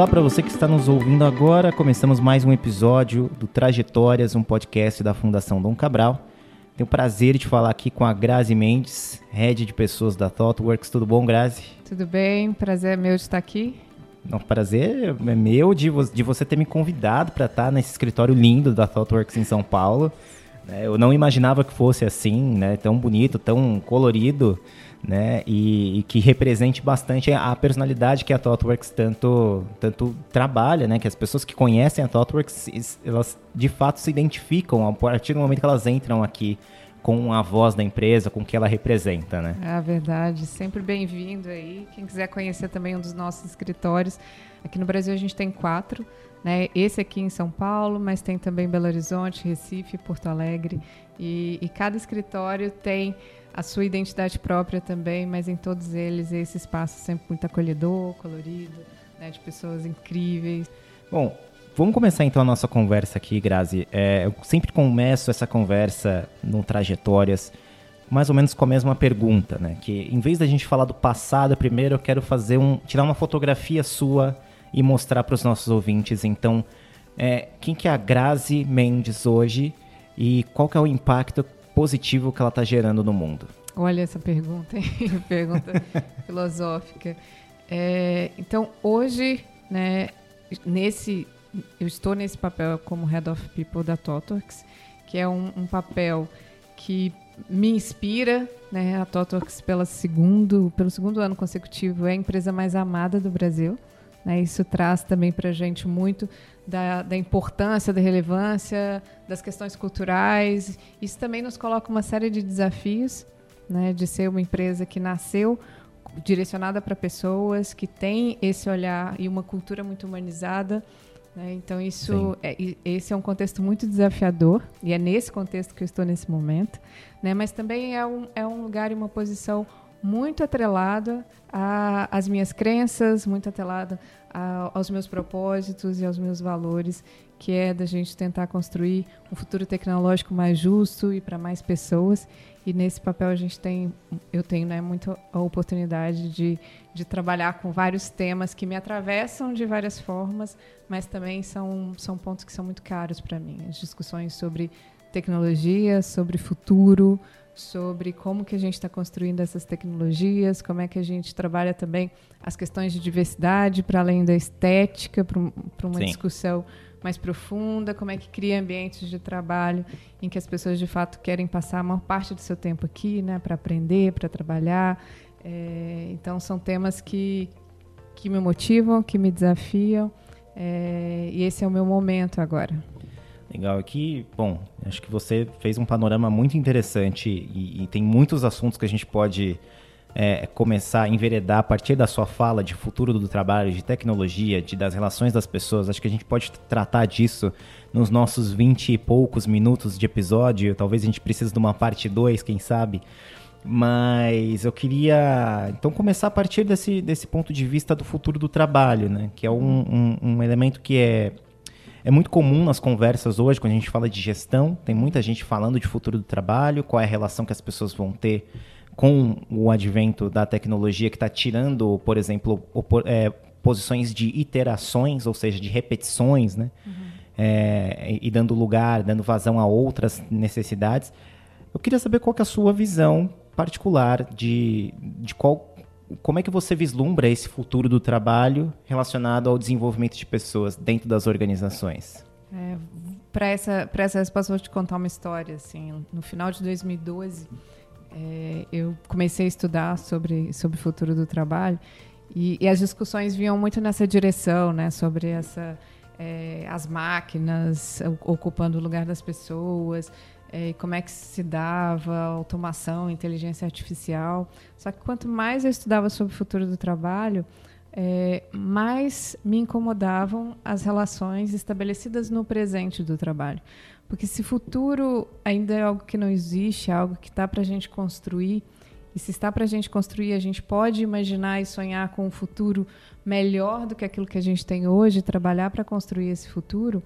olá para você que está nos ouvindo agora. Começamos mais um episódio do Trajetórias, um podcast da Fundação Dom Cabral. Tenho o prazer de falar aqui com a Grazi Mendes, head de pessoas da ThoughtWorks. Tudo bom, Grazi? Tudo bem, prazer é meu de estar aqui. Não, prazer é meu de, vo de você ter me convidado para estar nesse escritório lindo da ThoughtWorks em São Paulo. É, eu não imaginava que fosse assim, né? Tão bonito, tão colorido né? E, e, que represente bastante a personalidade que a ThoughtWorks tanto, tanto trabalha, né? Que as pessoas que conhecem a ThoughtWorks, elas de fato se identificam a partir do momento que elas entram aqui com a voz da empresa, com o que ela representa, né? É verdade. Sempre bem-vindo aí. Quem quiser conhecer também um dos nossos escritórios, aqui no Brasil a gente tem quatro, né? Esse aqui em São Paulo, mas tem também Belo Horizonte, Recife, Porto Alegre. E, e cada escritório tem a sua identidade própria também, mas em todos eles esse espaço sempre muito acolhedor, colorido, né, de pessoas incríveis. Bom, vamos começar então a nossa conversa aqui, Grazi. É, eu sempre começo essa conversa no Trajetórias mais ou menos com a mesma pergunta, né? Que em vez da gente falar do passado primeiro, eu quero fazer um tirar uma fotografia sua e mostrar para os nossos ouvintes. Então, é, quem que é a Grazi Mendes hoje e qual que é o impacto positivo que ela está gerando no mundo? Olha essa pergunta, hein? pergunta filosófica. É, então, hoje, né, nesse, eu estou nesse papel como Head of People da TOTORX, que é um, um papel que me inspira, né? A TOTORX pela segundo, pelo segundo ano consecutivo é a empresa mais amada do Brasil. Né? Isso traz também para a gente muito da, da, importância, da relevância, das questões culturais. Isso também nos coloca uma série de desafios, né? de ser uma empresa que nasceu direcionada para pessoas, que tem esse olhar e uma cultura muito humanizada. Né? Então, isso é, esse é um contexto muito desafiador, e é nesse contexto que eu estou nesse momento. Né? Mas também é um, é um lugar e uma posição muito atrelada às minhas crenças, muito atrelada a, aos meus propósitos e aos meus valores, que é da gente tentar construir um futuro tecnológico mais justo e para mais pessoas. E nesse papel a gente tem, eu tenho né, muito a oportunidade de, de trabalhar com vários temas que me atravessam de várias formas, mas também são, são pontos que são muito caros para mim. As discussões sobre tecnologia, sobre futuro, sobre como que a gente está construindo essas tecnologias, como é que a gente trabalha também as questões de diversidade para além da estética, para uma Sim. discussão mais profunda, como é que cria ambientes de trabalho em que as pessoas de fato querem passar a maior parte do seu tempo aqui, né, para aprender, para trabalhar. É, então são temas que que me motivam, que me desafiam, é, e esse é o meu momento agora. Legal. Aqui, bom, acho que você fez um panorama muito interessante e, e tem muitos assuntos que a gente pode é, começar a enveredar a partir da sua fala de futuro do trabalho, de tecnologia, de, das relações das pessoas. Acho que a gente pode tratar disso nos nossos 20 e poucos minutos de episódio. Talvez a gente precise de uma parte 2, quem sabe. Mas eu queria então começar a partir desse, desse ponto de vista do futuro do trabalho, né? que é um, um, um elemento que é é muito comum nas conversas hoje, quando a gente fala de gestão, tem muita gente falando de futuro do trabalho, qual é a relação que as pessoas vão ter com o advento da tecnologia que está tirando, por exemplo, é, posições de iterações, ou seja, de repetições, né? Uhum. É, e dando lugar, dando vazão a outras necessidades. Eu queria saber qual que é a sua visão particular de, de qual como é que você vislumbra esse futuro do trabalho relacionado ao desenvolvimento de pessoas dentro das organizações? É, para essa, essa resposta, vou te contar uma história. Assim, no final de 2012, é, eu comecei a estudar sobre, sobre o futuro do trabalho e, e as discussões vinham muito nessa direção, né, sobre essa, é, as máquinas ocupando o lugar das pessoas, é, como é que se dava automação, inteligência artificial. Só que quanto mais eu estudava sobre o futuro do trabalho, é, mais me incomodavam as relações estabelecidas no presente do trabalho. Porque se futuro ainda é algo que não existe, é algo que está para a gente construir, e se está para a gente construir, a gente pode imaginar e sonhar com um futuro melhor do que aquilo que a gente tem hoje, trabalhar para construir esse futuro,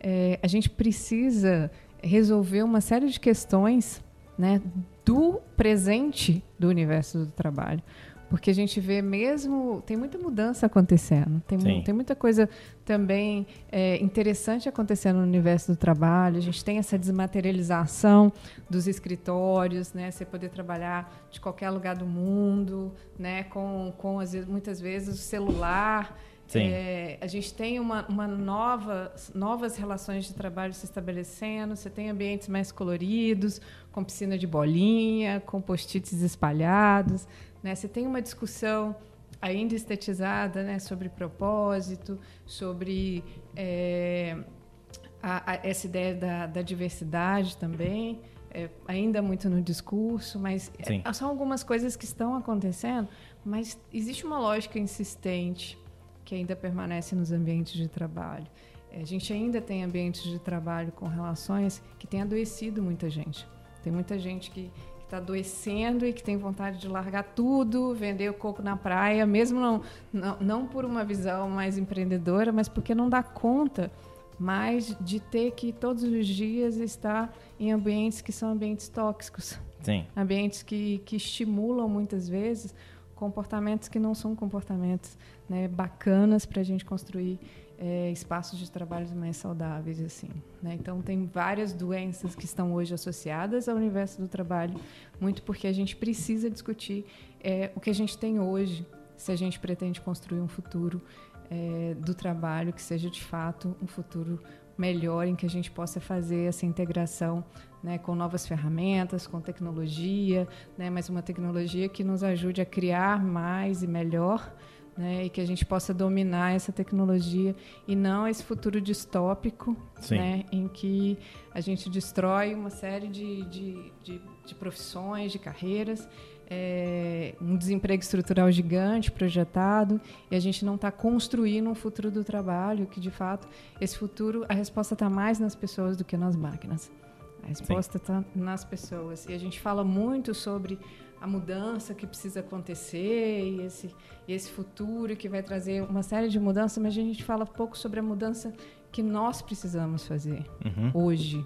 é, a gente precisa resolver uma série de questões né, do presente do universo do trabalho. porque a gente vê mesmo tem muita mudança acontecendo, tem, tem muita coisa também é, interessante acontecendo no universo do trabalho. A gente tem essa desmaterialização dos escritórios, né? Você poder trabalhar de qualquer lugar do mundo, né? Com, com vezes, muitas vezes o celular. É, a gente tem uma, uma nova, novas relações de trabalho se estabelecendo. Você tem ambientes mais coloridos, com piscina de bolinha, com post-its espalhados. Né? Você tem uma discussão ainda estetizada né, sobre propósito, sobre é, a, a, essa ideia da, da diversidade também. É, ainda muito no discurso, mas é, são algumas coisas que estão acontecendo, mas existe uma lógica insistente que ainda permanece nos ambientes de trabalho. É, a gente ainda tem ambientes de trabalho com relações que têm adoecido muita gente. Tem muita gente que está adoecendo e que tem vontade de largar tudo, vender o coco na praia, mesmo não, não, não por uma visão mais empreendedora, mas porque não dá conta mais de ter que todos os dias estar em ambientes que são ambientes tóxicos. Sim. Ambientes que, que estimulam muitas vezes comportamentos que não são comportamentos né, bacanas para a gente construir é, espaços de trabalho mais saudáveis assim né? então tem várias doenças que estão hoje associadas ao universo do trabalho muito porque a gente precisa discutir é, o que a gente tem hoje se a gente pretende construir um futuro é, do trabalho que seja de fato um futuro melhor em que a gente possa fazer essa integração né, com novas ferramentas, com tecnologia, né, mas uma tecnologia que nos ajude a criar mais e melhor né, e que a gente possa dominar essa tecnologia e não esse futuro distópico né, em que a gente destrói uma série de, de, de, de profissões, de carreiras, é, um desemprego estrutural gigante projetado e a gente não está construindo um futuro do trabalho que de fato esse futuro a resposta está mais nas pessoas do que nas máquinas. A resposta está nas pessoas. E a gente fala muito sobre a mudança que precisa acontecer e esse, e esse futuro que vai trazer uma série de mudanças, mas a gente fala pouco sobre a mudança que nós precisamos fazer uhum. hoje.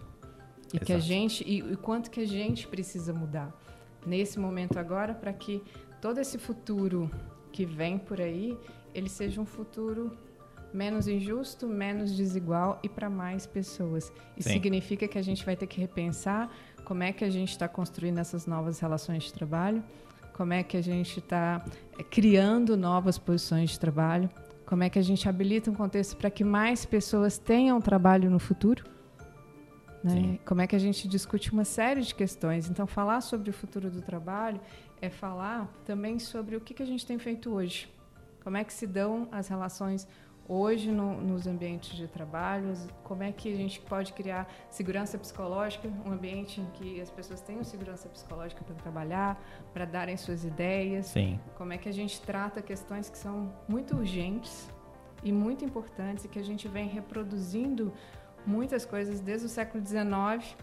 E Exato. que a gente e, e quanto que a gente precisa mudar nesse momento agora para que todo esse futuro que vem por aí, ele seja um futuro menos injusto, menos desigual e para mais pessoas. Isso Sim. significa que a gente vai ter que repensar como é que a gente está construindo essas novas relações de trabalho, como é que a gente está é, criando novas posições de trabalho, como é que a gente habilita um contexto para que mais pessoas tenham trabalho no futuro. Né? Como é que a gente discute uma série de questões. Então, falar sobre o futuro do trabalho é falar também sobre o que, que a gente tem feito hoje. Como é que se dão as relações hoje no, nos ambientes de trabalho, como é que a gente pode criar segurança psicológica, um ambiente em que as pessoas tenham segurança psicológica para trabalhar, para darem suas ideias, Sim. como é que a gente trata questões que são muito urgentes e muito importantes e que a gente vem reproduzindo muitas coisas desde o século XIX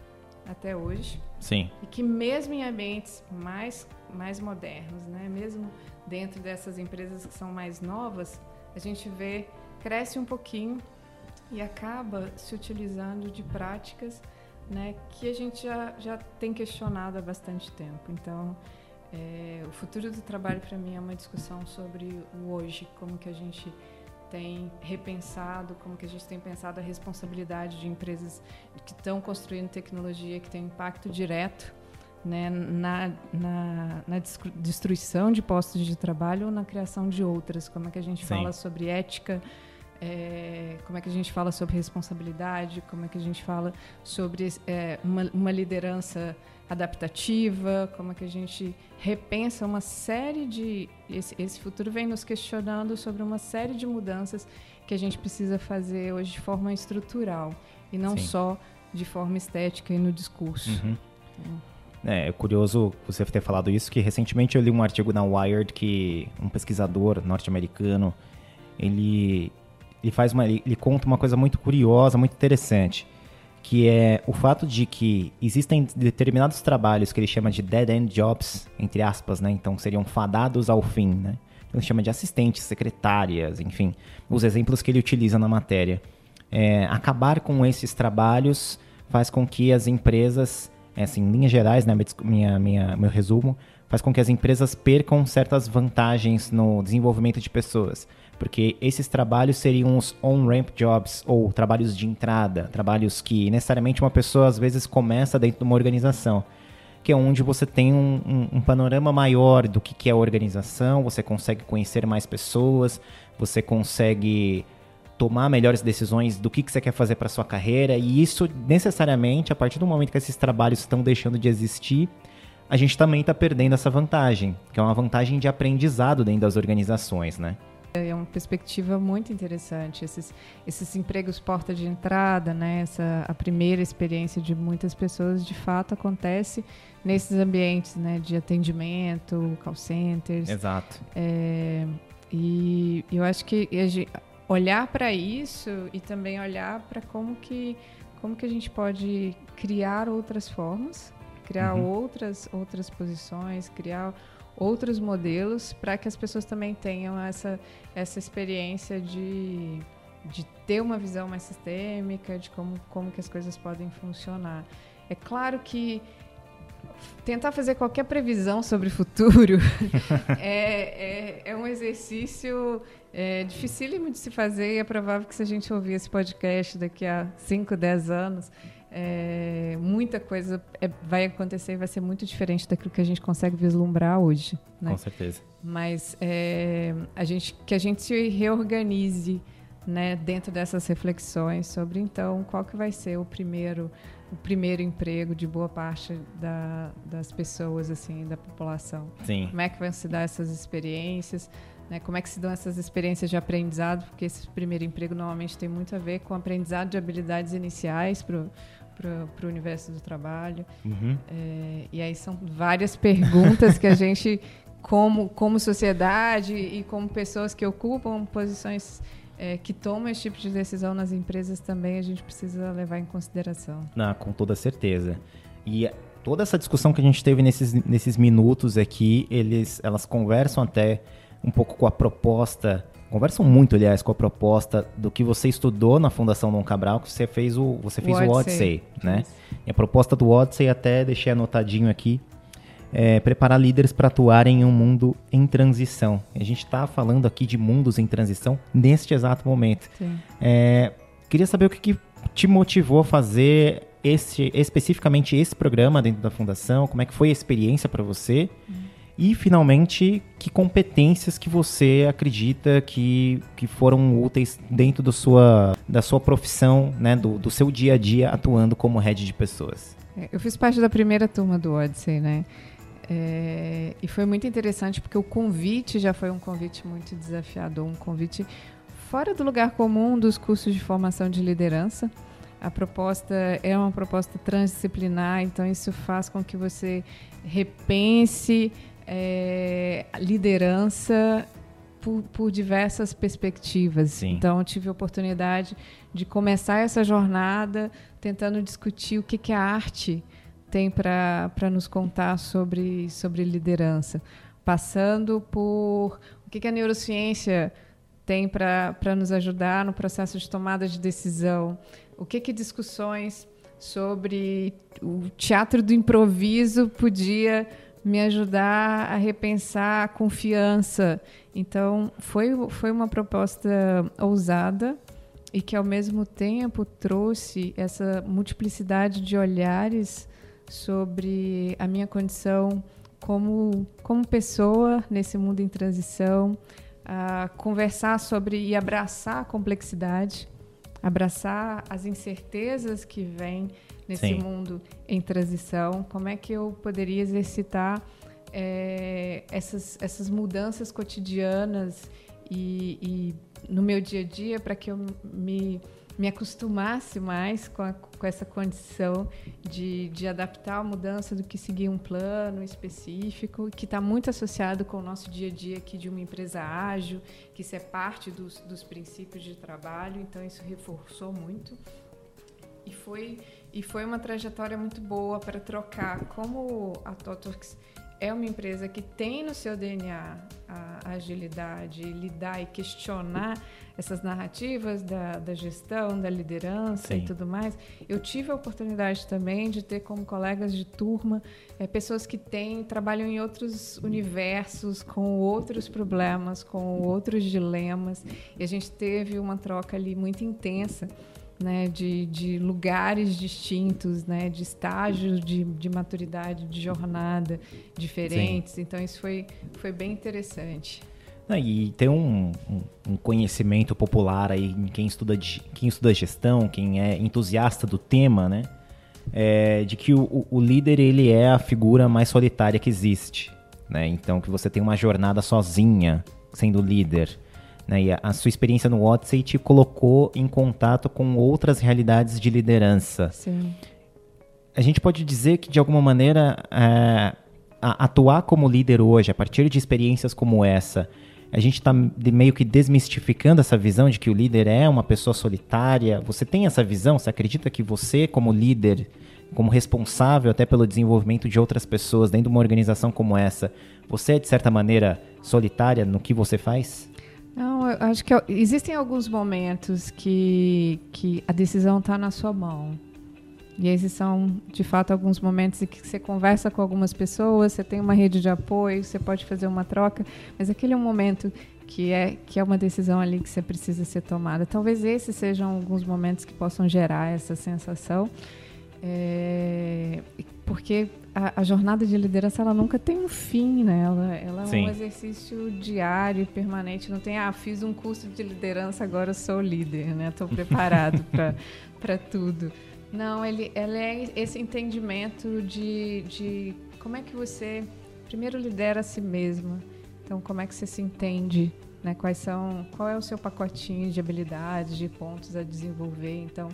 até hoje. Sim. E que mesmo em ambientes mais mais modernos, né, mesmo dentro dessas empresas que são mais novas, a gente vê cresce um pouquinho e acaba se utilizando de práticas né, que a gente já, já tem questionado há bastante tempo. Então, é, o futuro do trabalho para mim é uma discussão sobre o hoje, como que a gente tem repensado, como que a gente tem pensado a responsabilidade de empresas que estão construindo tecnologia que tem impacto direto né, na, na, na, destruição de postos de trabalho ou na criação de outras. Como é que a gente Sim. fala sobre ética é, como é que a gente fala sobre responsabilidade, como é que a gente fala sobre é, uma, uma, liderança adaptativa, como é que a gente repensa uma série de. Esse, esse, futuro vem nos questionando sobre uma série de mudanças que a gente precisa fazer hoje de forma estrutural e não Sim. só de forma estética e no discurso. Uhum. É. é curioso você ter falado isso, que recentemente eu li um artigo na Wired que um pesquisador norte-americano ele ele faz uma, ele conta uma coisa muito curiosa, muito interessante, que é o fato de que existem determinados trabalhos que ele chama de dead end jobs, entre aspas, né? Então seriam fadados ao fim, né? Ele chama de assistentes, secretárias, enfim, os exemplos que ele utiliza na matéria. É, acabar com esses trabalhos faz com que as empresas, é, assim, em linhas gerais, né, minha, minha, meu resumo, faz com que as empresas percam certas vantagens no desenvolvimento de pessoas. Porque esses trabalhos seriam os on-ramp jobs, ou trabalhos de entrada, trabalhos que necessariamente uma pessoa às vezes começa dentro de uma organização, que é onde você tem um, um, um panorama maior do que, que é a organização, você consegue conhecer mais pessoas, você consegue tomar melhores decisões do que, que você quer fazer para sua carreira, e isso necessariamente, a partir do momento que esses trabalhos estão deixando de existir, a gente também está perdendo essa vantagem, que é uma vantagem de aprendizado dentro das organizações, né? É uma perspectiva muito interessante. Esses, esses empregos porta de entrada, né? Essa, a primeira experiência de muitas pessoas, de fato, acontece nesses ambientes né? de atendimento, call centers. Exato. É, e eu acho que olhar para isso e também olhar para como que, como que a gente pode criar outras formas criar uhum. outras, outras posições, criar outros modelos para que as pessoas também tenham essa, essa experiência de, de ter uma visão mais sistêmica de como, como que as coisas podem funcionar. É claro que tentar fazer qualquer previsão sobre o futuro é, é, é, um exercício é, dificílimo de se fazer e é provável que se a gente ouvir esse podcast daqui a 5, 10 anos, é, muita coisa é, vai acontecer e vai ser muito diferente daquilo que a gente consegue vislumbrar hoje. Né? Com certeza. Mas é, a gente, que a gente se reorganize né, dentro dessas reflexões sobre então qual que vai ser o primeiro o primeiro emprego de boa parte da, das pessoas assim da população Sim. como é que vão se dar essas experiências né, como é que se dão essas experiências de aprendizado porque esse primeiro emprego normalmente tem muito a ver com aprendizado de habilidades iniciais para para o universo do trabalho. Uhum. É, e aí são várias perguntas que a gente, como, como sociedade e como pessoas que ocupam posições é, que tomam esse tipo de decisão nas empresas também, a gente precisa levar em consideração. Não, com toda certeza. E toda essa discussão que a gente teve nesses, nesses minutos aqui, eles, elas conversam até um pouco com a proposta conversam muito, aliás, com a proposta do que você estudou na Fundação Dom Cabral, que você fez o, você fez o Odyssey, o Odyssey né? E a proposta do Odyssey, até deixei anotadinho aqui, é preparar líderes para atuarem em um mundo em transição. A gente está falando aqui de mundos em transição neste exato momento. É, queria saber o que, que te motivou a fazer esse, especificamente esse programa dentro da Fundação, como é que foi a experiência para você? Hum. E, finalmente, que competências que você acredita que, que foram úteis dentro do sua, da sua profissão, né, do, do seu dia a dia atuando como head de pessoas? É, eu fiz parte da primeira turma do Odyssey, né? É, e foi muito interessante porque o convite já foi um convite muito desafiador, um convite fora do lugar comum dos cursos de formação de liderança. A proposta é uma proposta transdisciplinar, então isso faz com que você repense é, liderança por, por, diversas perspectivas. Sim. Então, tive a oportunidade de começar essa jornada tentando discutir o que, que a arte tem para nos contar sobre, sobre liderança, passando por o que, que a neurociência tem para nos ajudar no processo de tomada de decisão, o que, que discussões sobre o teatro do improviso podia me ajudar a repensar a confiança. Então, foi, foi uma proposta ousada e que, ao mesmo tempo, trouxe essa multiplicidade de olhares sobre a minha condição como, como pessoa nesse mundo em transição, a conversar sobre e abraçar a complexidade, abraçar as incertezas que vêm nesse Sim. mundo em transição? Como é que eu poderia exercitar é, essas, essas mudanças cotidianas e, e, no meu dia a dia para que eu me, me acostumasse mais com, a, com essa condição de, de adaptar a mudança do que seguir um plano específico, que está muito associado com o nosso dia a dia aqui de uma empresa ágil, que isso é parte dos, dos princípios de trabalho, então isso reforçou muito. E foi e foi uma trajetória muito boa para trocar. Como a Totox é uma empresa que tem no seu DNA a, agilidade, lidar e questionar essas narrativas da, da gestão, da liderança Sim. e tudo mais. Eu tive a oportunidade também de ter como colegas de turma é, pessoas que têm, trabalham em outros universos, com outros problemas, com outros dilemas. E a gente teve uma troca ali muito intensa. Né, de, de, lugares distintos, né, de estágios de, de maturidade, de jornada diferentes. Sim. Então, isso foi, foi bem interessante. E tem um, um, conhecimento popular aí em quem estuda, quem estuda gestão, quem é entusiasta do tema, né? É, de que o, o, líder ele é a figura mais solitária que existe, né? Então que você tem uma jornada sozinha sendo líder, né? E a, a sua experiência no Odyssey te colocou em contato com outras realidades de liderança. Sim. A gente pode dizer que de alguma maneira é, atuar como líder hoje, a partir de experiências como essa, a gente está meio que desmistificando essa visão de que o líder é uma pessoa solitária. Você tem essa visão? Você acredita que você, como líder, como responsável até pelo desenvolvimento de outras pessoas dentro de uma organização como essa, você é de certa maneira solitária no que você faz? Não, eu acho que existem alguns momentos que, que a decisão está na sua mão. E esses são, de fato, alguns momentos em que você conversa com algumas pessoas, você tem uma rede de apoio, você pode fazer uma troca, mas aquele é um momento que é, que é uma decisão ali que você precisa ser tomada. Talvez esses sejam alguns momentos que possam gerar essa sensação, é, porque a, a, jornada de liderança ela nunca tem um fim, né? Ela, ela é um exercício diário, permanente. Não tem, ah, fiz um curso de liderança, agora sou líder, né? Estou preparado para tudo. Não, ele, ela é esse entendimento de, de como é que você primeiro lidera a si mesma. Então, como é que você se entende, né? Quais são, qual é o seu pacotinho de habilidades, de pontos a desenvolver? Então,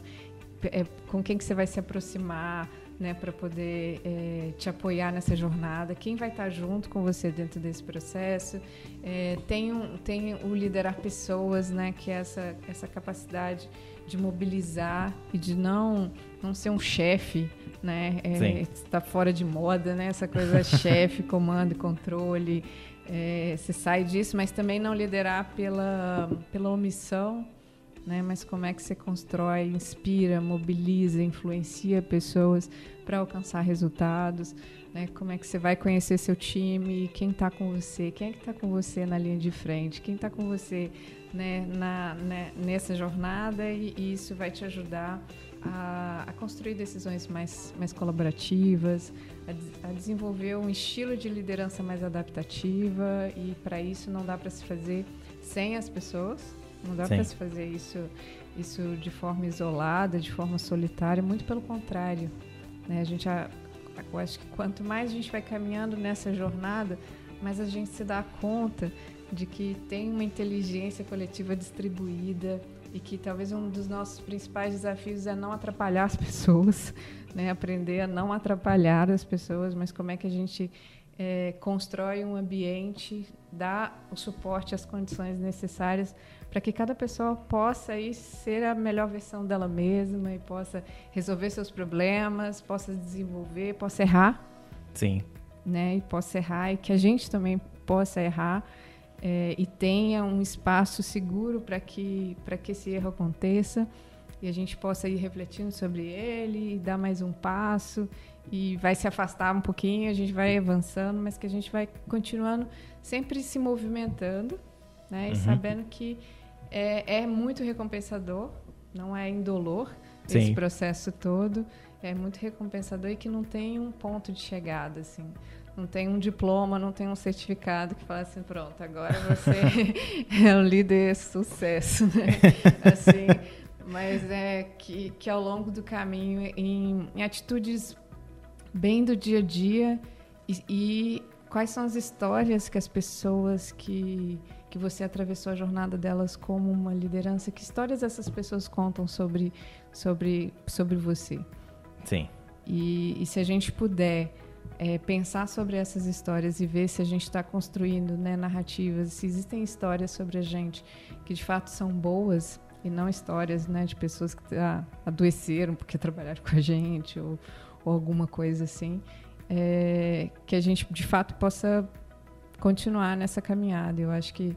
é, com quem que você vai se aproximar, né, para poder é, te apoiar nessa jornada, quem vai estar junto com você dentro desse processo. É, tem, um, tem o liderar pessoas, né, que é essa, essa capacidade de mobilizar e de não não ser um chefe, né? Está é, fora de moda, né? Essa coisa chefe, comando e controle. É, você sai disso, mas também não liderar pela, pela omissão, né? Mas como é que você constrói, inspira, mobiliza, influencia pessoas para alcançar resultados, né? Como é que você vai conhecer seu time, quem está com você, quem é que está com você na linha de frente, quem está com você né, na, né, nessa jornada e, e, isso vai te ajudar a, a, construir decisões mais, mais colaborativas, a, a, desenvolver um estilo de liderança mais adaptativa e para isso não dá para se fazer sem as pessoas, não dá para se fazer isso, isso de forma isolada, de forma solitária, muito pelo contrário. Né? A gente, a, eu acho que quanto mais a gente vai caminhando nessa jornada, mais a gente se dá conta de que tem uma inteligência coletiva distribuída e que talvez um dos nossos principais desafios é não atrapalhar as pessoas, né? aprender a não atrapalhar as pessoas, mas como é que a gente é, constrói um ambiente, dá o suporte, as condições necessárias para que cada pessoa possa aí ser a melhor versão dela mesma e possa resolver seus problemas, possa desenvolver, possa errar. Sim. Né? E possa errar e que a gente também possa errar é, e tenha um espaço seguro para que, que esse erro aconteça e a gente possa ir refletindo sobre ele, dar mais um passo e vai se afastar um pouquinho, a gente vai avançando, mas que a gente vai continuando sempre se movimentando, né? Uhum. E sabendo que é, é, muito recompensador, não é indolor Sim. esse processo todo, é muito recompensador e que não tem um ponto de chegada, assim não tem um diploma, não tem um certificado que fala assim, pronto, agora você é o líder sucesso, né? Assim, mas é que, que ao longo do caminho, em, em atitudes bem do dia a dia e, e, quais são as histórias que as pessoas que que você atravessou a jornada delas como uma liderança, que histórias essas pessoas contam sobre sobre sobre você? Sim. E, e se a gente puder é, pensar sobre essas histórias e ver se a gente está construindo né, narrativas, se existem histórias sobre a gente que de fato são boas e não histórias né, de pessoas que ah, adoeceram porque trabalharam com a gente ou, ou alguma coisa assim, é, que a gente de fato possa continuar nessa caminhada. Eu acho que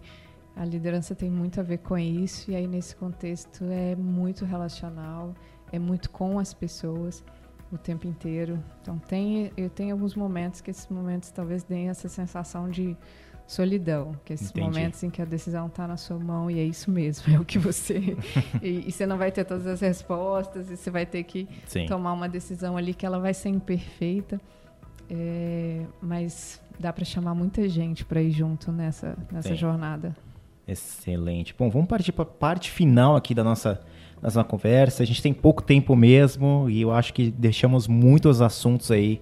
a liderança tem muito a ver com isso, e aí nesse contexto é muito relacional, é muito com as pessoas o tempo inteiro. Então tem, eu tenho alguns momentos que esses momentos talvez deem essa sensação de solidão, que esses Entendi. momentos em que a decisão está na sua mão e é isso mesmo, é o que você e, e, você não vai ter todas as respostas e você vai ter que Sim. tomar uma decisão ali que ela vai ser imperfeita, é, mas dá para chamar muita gente para ir junto nessa nessa Sim. jornada. Excelente. Bom, vamos partir para a parte final aqui da nossa, nossa conversa. A gente tem pouco tempo mesmo e eu acho que deixamos muitos assuntos aí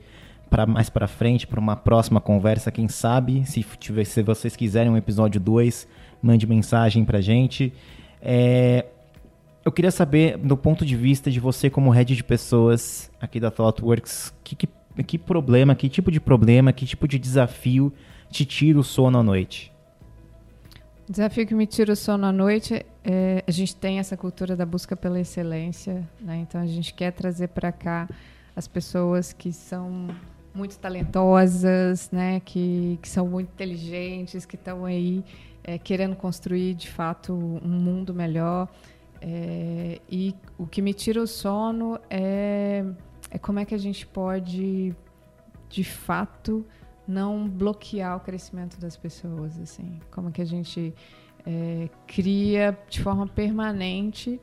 para mais para frente, para uma próxima conversa, quem sabe. Se, tiver, se vocês quiserem um episódio 2, mande mensagem para gente. É, eu queria saber, do ponto de vista de você como head de pessoas aqui da ThoughtWorks, que, que, que problema, que tipo de problema, que tipo de desafio te tira o sono à noite? O desafio que me tira o sono à noite é a gente tem essa cultura da busca pela excelência, né? Então a gente quer trazer para cá as pessoas que são muito talentosas, né? Que, que são muito inteligentes, que estão aí é, querendo construir de fato um mundo melhor. É, e o que me tira o sono é, é como é que a gente pode de fato não bloquear o crescimento das pessoas, assim, como que a gente é, cria de forma permanente,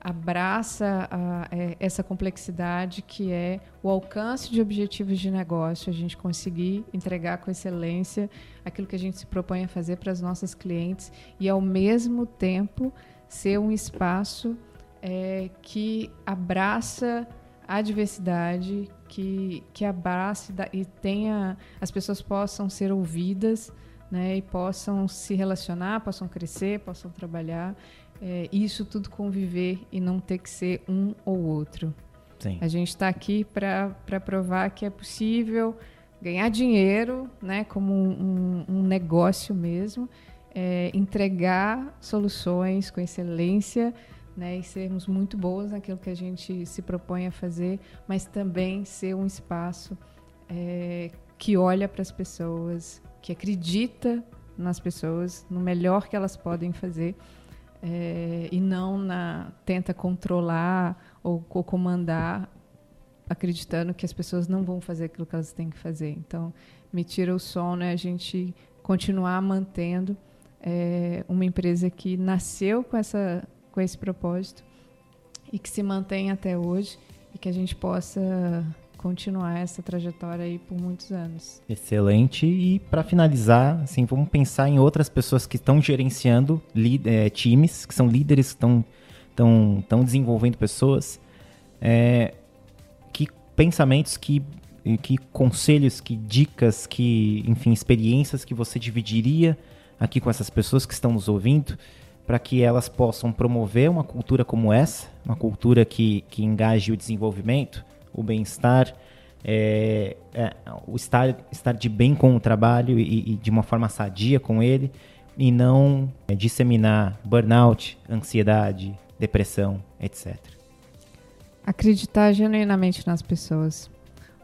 abraça a, é, essa complexidade que é o alcance de objetivos de negócio, a gente conseguir entregar com excelência aquilo que a gente se propõe a fazer para as nossas clientes e ao mesmo tempo ser um espaço é, que abraça a diversidade, que, que abrace e tenha as pessoas possam ser ouvidas né, e possam se relacionar, possam crescer, possam trabalhar. É, isso tudo conviver e não ter que ser um ou outro. Sim. A gente está aqui para provar que é possível ganhar dinheiro, né, como um, um, negócio mesmo, é, entregar soluções com excelência né, e sermos muito boas naquilo que a gente se propõe a fazer, mas também ser um espaço é, que olha para as pessoas, que acredita nas pessoas, no melhor que elas podem fazer é, e não na tenta controlar ou, ou comandar, acreditando que as pessoas não vão fazer aquilo que elas têm que fazer. Então, me tira o sono é a gente continuar mantendo é, uma empresa que nasceu com essa com esse propósito e que se mantenha até hoje e que a gente possa continuar essa trajetória aí por muitos anos. Excelente. E para finalizar, assim, vamos pensar em outras pessoas que estão gerenciando é, times, que são líderes, que estão estão estão desenvolvendo pessoas. É, que pensamentos, que que conselhos, que dicas, que enfim experiências que você dividiria aqui com essas pessoas que estão nos ouvindo? para que elas possam promover uma cultura como essa, uma cultura que, que engaje o desenvolvimento, o bem-estar, é, é, o estar, estar de bem com o trabalho e, e de uma forma sadia com ele, e não é, disseminar burnout, ansiedade, depressão, etc. Acreditar genuinamente nas pessoas.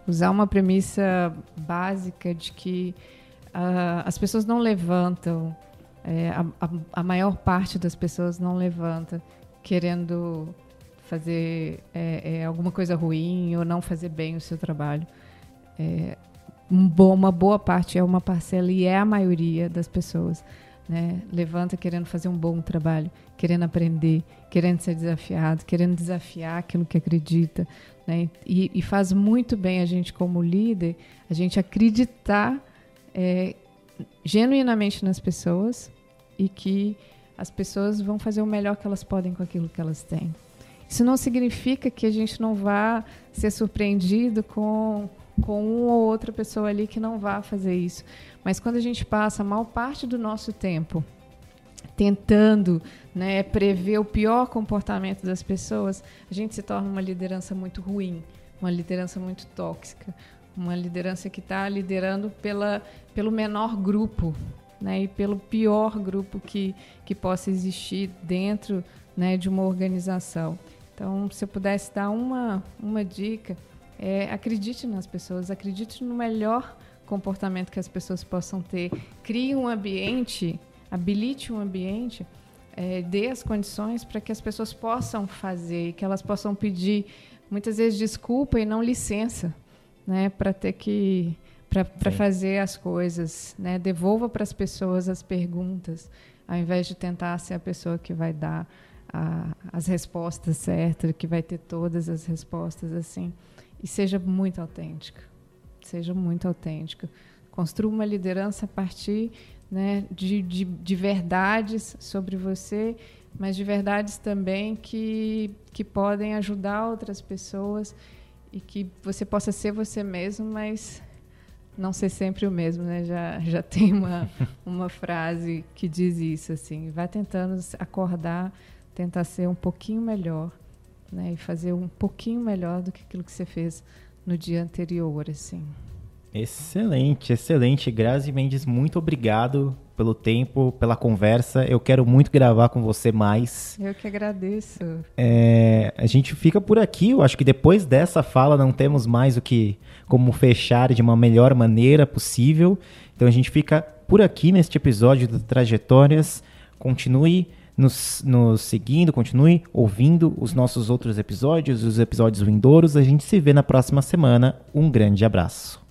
Usar uma premissa básica de que uh, as pessoas não levantam é, a, a, a, maior parte das pessoas não levanta querendo fazer é, é, alguma coisa ruim ou não fazer bem o seu trabalho. É, um bo uma boa parte é uma parcela e é a maioria das pessoas. Né? Levanta querendo fazer um bom trabalho, querendo aprender, querendo ser desafiado, querendo desafiar aquilo que acredita. Né? E, e faz muito bem a gente, como líder, a gente acreditar é, genuinamente nas pessoas e que as pessoas vão fazer o melhor que elas podem com aquilo que elas têm. Isso não significa que a gente não vá ser surpreendido com, com uma ou outra pessoa ali que não vá fazer isso. Mas quando a gente passa a maior parte do nosso tempo tentando né, prever o pior comportamento das pessoas, a gente se torna uma liderança muito ruim, uma liderança muito tóxica, uma liderança que está liderando pela, pelo menor grupo né, e pelo pior grupo que, que possa existir dentro né, de uma organização. Então, se eu pudesse dar uma, uma dica, é, acredite nas pessoas, acredite no melhor comportamento que as pessoas possam ter, crie um ambiente, habilite um ambiente, é, dê as condições para que as pessoas possam fazer, que elas possam pedir muitas vezes desculpa e não licença, né, para ter que para fazer as coisas, né? Devolva para as pessoas as perguntas, ao invés de tentar ser a pessoa que vai dar a, as respostas certas, que vai ter todas as respostas assim. E seja muito autêntica. Seja muito autêntica. Construa uma liderança a partir né, de, de, de verdades sobre você, mas de verdades também que, que podem ajudar outras pessoas e que você possa ser você mesmo, mas não ser sempre o mesmo, né? Já, já tem uma, uma frase que diz isso, assim. Vai tentando acordar, tentar ser um pouquinho melhor, né? E fazer um pouquinho melhor do que aquilo que você fez no dia anterior, assim. Excelente, excelente. Grazi Mendes, muito obrigado pelo tempo, pela conversa. Eu quero muito gravar com você mais. Eu que agradeço. É, a gente fica por aqui. Eu acho que depois dessa fala não temos mais o que como fechar de uma melhor maneira possível. Então a gente fica por aqui neste episódio do Trajetórias. Continue nos, nos seguindo, continue ouvindo os nossos outros episódios, os episódios vindouros. A gente se vê na próxima semana. Um grande abraço.